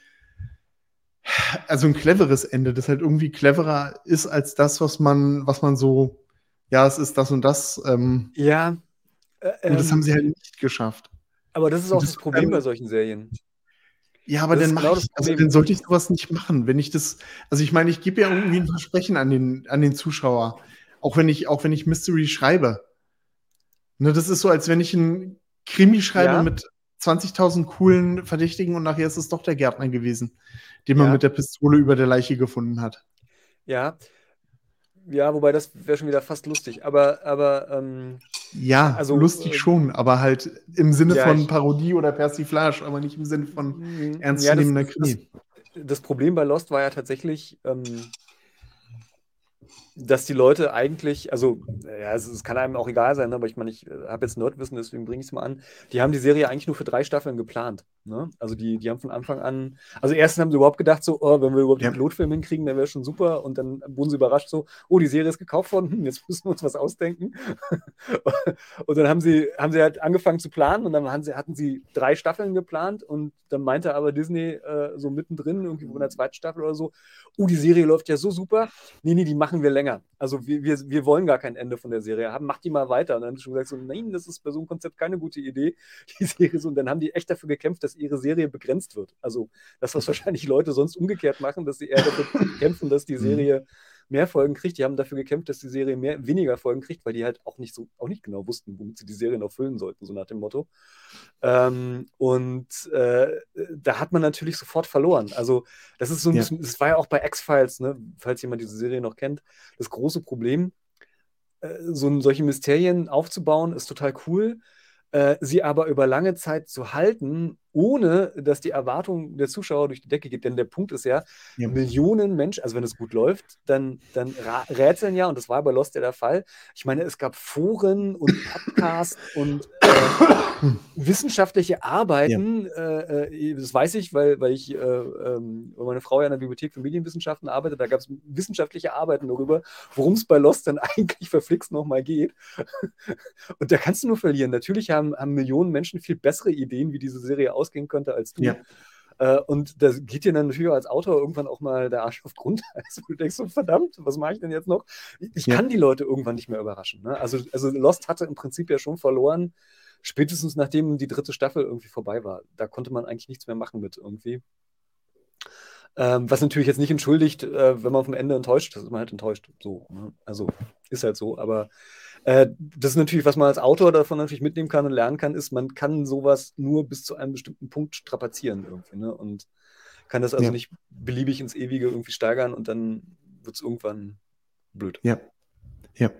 also ein cleveres Ende, das halt irgendwie cleverer ist als das, was man, was man so, ja, es ist das und das. Ähm, ja. Äh, und das haben sie halt nicht geschafft. Aber das ist auch das, das Problem ähm, bei solchen Serien. Ja, aber dann, genau ich, also, dann sollte ich sowas nicht machen. Wenn ich das, also ich meine, ich gebe ja irgendwie ein Versprechen an den, an den Zuschauer. Auch wenn ich, auch wenn ich Mystery schreibe. Ne, das ist so, als wenn ich ein Krimi schreibe ja. mit 20.000 coolen Verdächtigen und nachher ist es doch der Gärtner gewesen, den man ja. mit der Pistole über der Leiche gefunden hat. Ja. Ja, wobei das wäre schon wieder fast lustig. Aber, aber ähm, ja, also lustig äh, schon, aber halt im Sinne ja, von Parodie oder Persiflage, aber nicht im Sinne von mhm. ernstzunehmender ja, Krimi. Das, das, Problem bei Lost war ja tatsächlich, ähm, dass die Leute eigentlich, also ja, es, es, kann einem auch egal sein, ne, aber ich meine, ich äh, habe jetzt Nerdwissen, deswegen bringe ich es mal an. Die haben die Serie eigentlich nur für drei Staffeln geplant. Ne? Also die, die haben von Anfang an, also erstens haben sie überhaupt gedacht, so, oh, wenn wir überhaupt ja. den Pilotfilm hinkriegen, dann wäre schon super. Und dann wurden sie überrascht, so, oh, die Serie ist gekauft worden, <laughs> jetzt müssen wir uns was ausdenken. <laughs> und dann haben sie, haben sie halt angefangen zu planen und dann sie, hatten sie drei Staffeln geplant und dann meinte aber Disney äh, so mittendrin, irgendwie in der zweiten Staffel oder so, oh, die Serie läuft ja so super. Nee, nee, die machen wir länger. Also wir, wir, wir wollen gar kein Ende von der Serie haben, mach die mal weiter. Und dann haben sie schon gesagt, so, nein, das ist bei so einem Konzept keine gute Idee, <laughs> die Serie so. Und dann haben die echt dafür gekämpft, dass ihre Serie begrenzt wird. Also das, was wahrscheinlich Leute sonst umgekehrt machen, dass sie eher dafür <laughs> kämpfen, dass die mhm. Serie mehr Folgen kriegt. Die haben dafür gekämpft, dass die Serie mehr, weniger Folgen kriegt, weil die halt auch nicht so, auch nicht genau wussten, womit sie die Serie noch füllen sollten, so nach dem Motto. Ähm, und äh, da hat man natürlich sofort verloren. Also, das ist so ein ja. bisschen, das war ja auch bei X-Files, ne, falls jemand diese Serie noch kennt, das große Problem. Äh, so solche Mysterien aufzubauen, ist total cool. Äh, sie aber über lange Zeit zu halten, ohne dass die Erwartung der Zuschauer durch die Decke geht. Denn der Punkt ist ja, ja. Millionen Menschen, also wenn es gut läuft, dann, dann rätseln ja, und das war bei Lost ja der Fall. Ich meine, es gab Foren und <coughs> Podcasts und äh, <coughs> wissenschaftliche Arbeiten, ja. äh, äh das weiß ich, weil, weil ich, äh, ähm, weil meine Frau ja in der Bibliothek für Medienwissenschaften arbeitet, da gab es wissenschaftliche Arbeiten darüber, worum es bei Lost dann <laughs> eigentlich verflixt nochmal geht. <laughs> und da kannst du nur verlieren. Natürlich haben haben, Millionen Menschen viel bessere Ideen, wie diese Serie ausgehen könnte, als du. Ja. Äh, und da geht dir dann natürlich als Autor irgendwann auch mal der Arsch auf Grund. <laughs> Also du denkst so, verdammt, was mache ich denn jetzt noch? Ich ja. kann die Leute irgendwann nicht mehr überraschen. Ne? Also, also Lost hatte im Prinzip ja schon verloren, spätestens nachdem die dritte Staffel irgendwie vorbei war. Da konnte man eigentlich nichts mehr machen mit irgendwie. Ähm, was natürlich jetzt nicht entschuldigt, äh, wenn man vom Ende enttäuscht ist, ist man halt enttäuscht. So, ne? Also ist halt so, aber äh, das ist natürlich, was man als Autor davon natürlich mitnehmen kann und lernen kann, ist, man kann sowas nur bis zu einem bestimmten Punkt strapazieren irgendwie, ne? Und kann das also ja. nicht beliebig ins Ewige irgendwie steigern und dann wird es irgendwann blöd. Ja. Ja.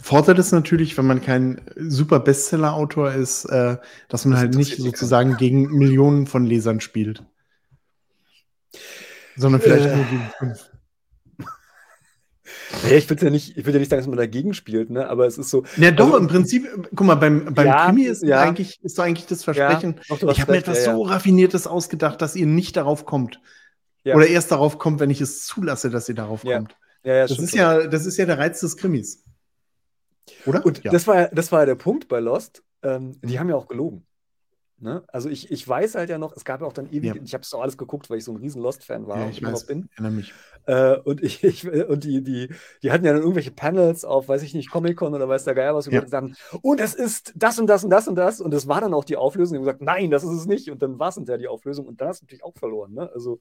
Fordert es natürlich, wenn man kein super Bestseller-Autor ist, äh, dass man das halt nicht sozusagen gegen Millionen von Lesern spielt. Sondern vielleicht äh, nur gegen fünf. <laughs> Ja, ich würde ja nicht, ich ja nicht sagen, dass man dagegen spielt, ne? Aber es ist so. Ja, doch, also, im Prinzip, guck mal, beim, beim ja, Krimi ist, ja. eigentlich, ist doch eigentlich das Versprechen, ja, ich habe mir etwas so raffiniertes ausgedacht, dass ihr nicht darauf kommt. Oder erst darauf kommt, wenn ich es zulasse, dass ihr darauf kommt. Ja, ja, das, ist ja, das ist ja der Reiz des Krimis. Oder? Und das, war, das war der Punkt bei Lost. Ähm, die haben ja auch gelogen. Ne? Also ich, ich weiß halt ja noch, es gab ja auch dann ewig, ja. ich habe es auch alles geguckt, weil ich so ein riesen Lost-Fan war ja, ich und weiß, bin. erinnere mich. Äh, und <laughs> ich, ich, und die, die, die hatten ja dann irgendwelche Panels auf, weiß ich nicht, Comic-Con oder weiß der Geier was, und ja. sagen, und es ist das und das und das und das. Und das war dann auch die Auflösung. Die haben gesagt, nein, das ist es nicht. Und dann war es hinterher die Auflösung. Und dann hast du natürlich auch verloren. Ne? Also,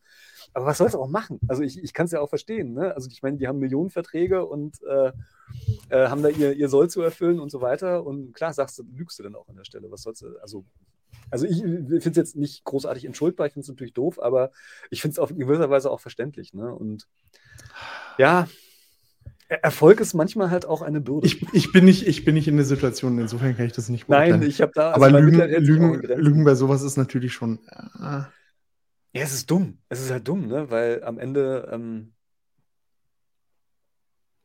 aber was sollst du auch machen? Also ich, ich kann es ja auch verstehen. Ne? Also ich meine, die haben Millionenverträge und äh, äh, haben da ihr, ihr Soll zu erfüllen und so weiter. Und klar, sagst du, lügst du dann auch an der Stelle. Was sollst du? Also also ich finde es jetzt nicht großartig entschuldbar, ich finde es natürlich doof, aber ich finde es auf gewisser Weise auch verständlich. Ne? Und ja, Erfolg ist manchmal halt auch eine Bürde. Ich, ich, bin, nicht, ich bin nicht in der Situation, insofern kann ich das nicht beurteilen. Nein, ich habe da. Also aber Lügen, Lügen, Lügen bei sowas ist natürlich schon. Äh, ja, es ist dumm. Es ist halt dumm, ne? Weil am Ende. Ähm,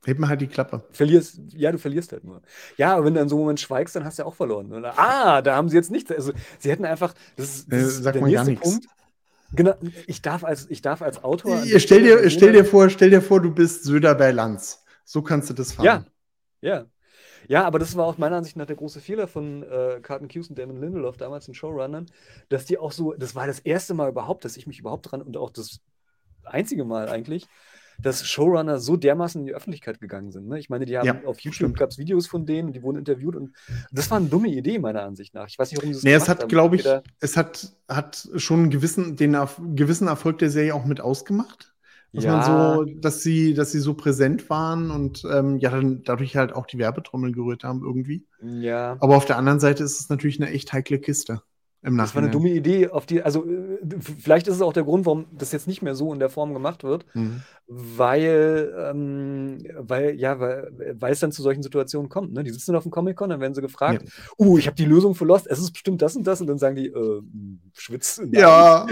Hebt man halt die Klappe. Verlierst, ja, du verlierst halt nur. Ja, aber wenn du in so einem Moment schweigst, dann hast du ja auch verloren. Oder? Ah, da haben sie jetzt nichts. Also, sie hätten einfach. Das ist, das ist äh, der nächste Punkt. Genau, ich darf als, ich darf als Autor. Stell dir, stell, dir vor, stell dir vor, du bist Söder bei Lanz. So kannst du das fahren. Ja, ja. Ja, aber das war auch meiner Ansicht nach der große Fehler von äh, Carton Hughes und Damon Lindelof, damals den Showrunnern, dass die auch so, das war das erste Mal überhaupt, dass ich mich überhaupt dran und auch das einzige Mal eigentlich, dass Showrunner so dermaßen in die Öffentlichkeit gegangen sind. Ne? Ich meine, die haben ja, auf YouTube gab es Videos von denen, die wurden interviewt und das war eine dumme Idee meiner Ansicht nach. Ich weiß nicht, warum das nee, es hat, glaube ich, es hat, hat schon einen gewissen, den gewissen Erfolg der Serie auch mit ausgemacht. Dass ja. man so, dass sie, dass sie so präsent waren und ähm, ja, dann dadurch halt auch die Werbetrommel gerührt haben irgendwie. Ja. Aber auf der anderen Seite ist es natürlich eine echt heikle Kiste. Im Das war eine dumme Idee, auf die, also äh, vielleicht ist es auch der Grund, warum das jetzt nicht mehr so in der Form gemacht wird, Mhm. weil, ähm, weil, ja, weil, weil es dann zu solchen Situationen kommt. Ne? Die sitzen auf dem Comic-Con, dann werden sie gefragt, uh, ich habe die Lösung für Lost, es ist bestimmt das und das, und dann sagen die, äh, schwitz. nein. Ja.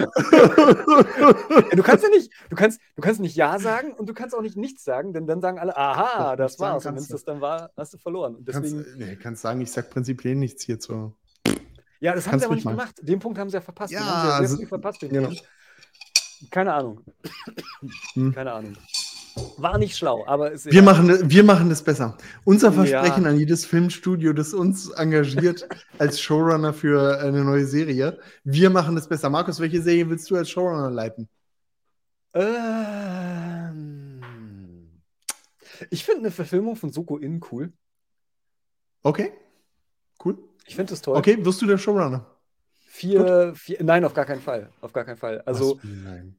Du kannst ja nicht, du kannst, du kannst nicht Ja sagen und du kannst auch nicht nichts sagen, denn dann sagen alle, aha, Das das war's. Und wenn es das dann war, hast du verloren. Und deswegen, kannst, nee, kannst sagen, ich sag prinzipiell nichts hierzu. Ja, das haben kannst sie aber nicht machen. gemacht. Den Punkt haben sie ja verpasst. Den Ja, haben sie ja also- verpasst. Den genau. Keine Ahnung. Hm. Keine Ahnung. War nicht schlau, aber ist Wir machen, wir machen das besser. Unser Ja. Versprechen an jedes Filmstudio, das uns engagiert <laughs> als Showrunner für eine neue Serie. Wir machen das besser. Markus, welche Serie willst du als Showrunner leiten? Ähm, ich finde eine Verfilmung von Soko Inn cool. Okay. Cool. Ich finde das toll. Okay, wirst du der Showrunner? Vier, vier, nein, auf gar keinen Fall. Auf gar keinen Fall. Also, Was? Nein.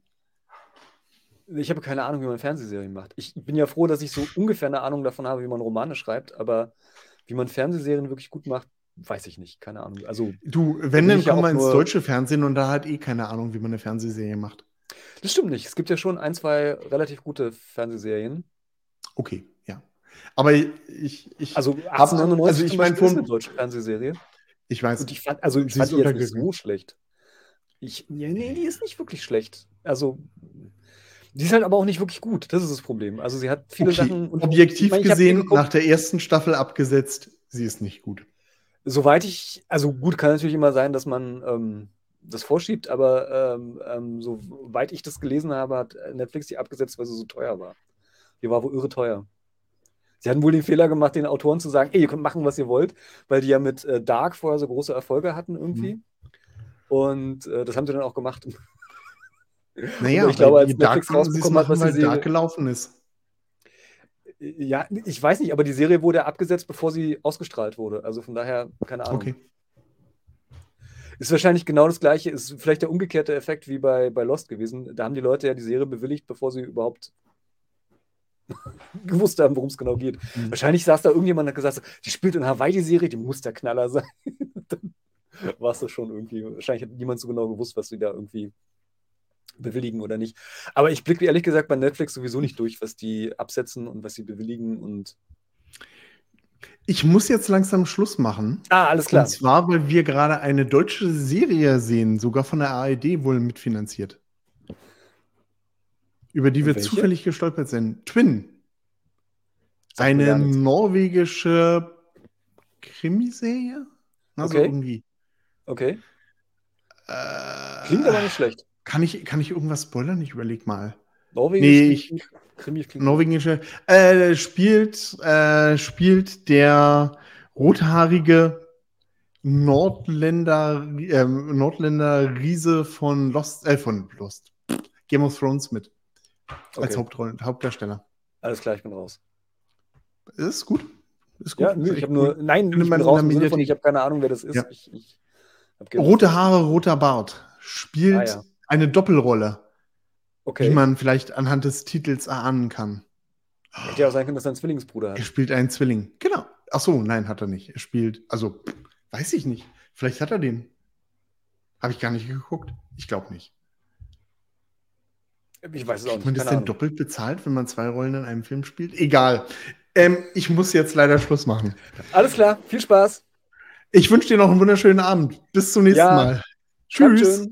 ich habe keine Ahnung, wie man Fernsehserien macht. Ich bin ja froh, dass ich so ungefähr eine Ahnung davon habe, wie man Romane schreibt, aber wie man Fernsehserien wirklich gut macht, weiß ich nicht. Keine Ahnung. Also, Du, wenn, dann kommen wir ins deutsche Fernsehen und da hat eh keine Ahnung, wie man eine Fernsehserie macht. das stimmt nicht. Es gibt ja schon ein, zwei relativ gute Fernsehserien. Okay, ja. Aber ich, ich, Also, Hab- 1899 also ich zum mein, Beispiel ist von- eine deutsche Fernsehserie. ich weiß. Und ich fand, also ich Sie fand ist die jetzt nicht so schlecht. Ich, nee, die ist nicht wirklich schlecht. Also, die ist halt aber auch nicht wirklich gut. Das ist das Problem. Also, sie hat viele Okay, Sachen. und- Objektiv ich meine, gesehen, geguckt. nach der ersten Staffel abgesetzt, sie ist nicht gut. Soweit ich, also gut, kann natürlich immer sein, dass man ähm, das vorschiebt, aber ähm, ähm, soweit ich das gelesen habe, hat Netflix die abgesetzt, weil sie so teuer war. Die war wohl irre teuer. Sie hatten wohl den Fehler gemacht, den Autoren zu sagen, ey, ihr könnt machen, was ihr wollt, weil die ja mit äh, Dark vorher so große Erfolge hatten irgendwie. Mhm. Und äh, das haben sie dann auch gemacht. <laughs> Naja, Und ich glaube, als Netflix rausbekommen hat, was die Serie- Dark gelaufen ist. Ja, ich weiß nicht, aber die Serie wurde abgesetzt, bevor sie ausgestrahlt wurde. Also von daher, keine Ahnung. Okay. Ist wahrscheinlich genau das gleiche, ist vielleicht der umgekehrte Effekt wie bei, bei Lost gewesen. Da haben die Leute ja die Serie bewilligt, bevor sie überhaupt <laughs> gewusst haben, worum es genau geht. Mhm. Wahrscheinlich saß da irgendjemand und hat gesagt, die spielt in Hawaii die Serie, die muss der Knaller sein. <laughs> Dann war es das schon irgendwie. Wahrscheinlich hat niemand so genau gewusst, was sie da irgendwie bewilligen oder nicht. Aber ich blicke ehrlich gesagt bei Netflix sowieso nicht durch, was die absetzen und was sie bewilligen und. Ich muss jetzt langsam Schluss machen. Ah, alles klar. Und zwar, weil wir gerade eine deutsche Serie sehen, sogar von der ARD wohl mitfinanziert. Über die wir Welche? zufällig gestolpert sind. Twin. Eine norwegische Krimiserie? Also Okay. irgendwie. Okay. Äh, Klingt aber nicht schlecht. Kann ich, kann ich irgendwas spoilern? Ich überleg mal. Norwegen Nee, klingt- Krimi klingt Norwegische. Äh, spielt, äh, spielt der rothaarige Nordländer, ähm, Nordländer Riese von Lost, äh, von Lost. Game of Thrones mit. Als Okay. Hauptrolle, Hauptdarsteller. Alles klar, ich bin raus. Ist gut. Ist gut. Ja, nö, ich habe nur, gut. nein, ich bin raus von, ich habe keine Ahnung, wer das ist. Ja. Ich, ich Rote Haare, roter Bart. Spielt Ah, ja. eine Doppelrolle, Okay. wie man vielleicht anhand des Titels erahnen kann. Hätte ja auch sein können, dass er einen Zwillingsbruder Er hat. spielt einen Zwilling. Genau. Ach so, nein, hat er nicht. Er spielt, also, weiß ich nicht. Vielleicht hat er den. Habe ich gar nicht geguckt. Ich glaube nicht. Ich weiß es auch Kriegt man nicht. das denn Ahnung. doppelt bezahlt, wenn man zwei Rollen in einem Film spielt? Egal. Ähm, ich muss jetzt leider Schluss machen. Alles klar, viel Spaß. Ich wünsche dir noch einen wunderschönen Abend. Bis zum nächsten Ja. Mal. Tschüss.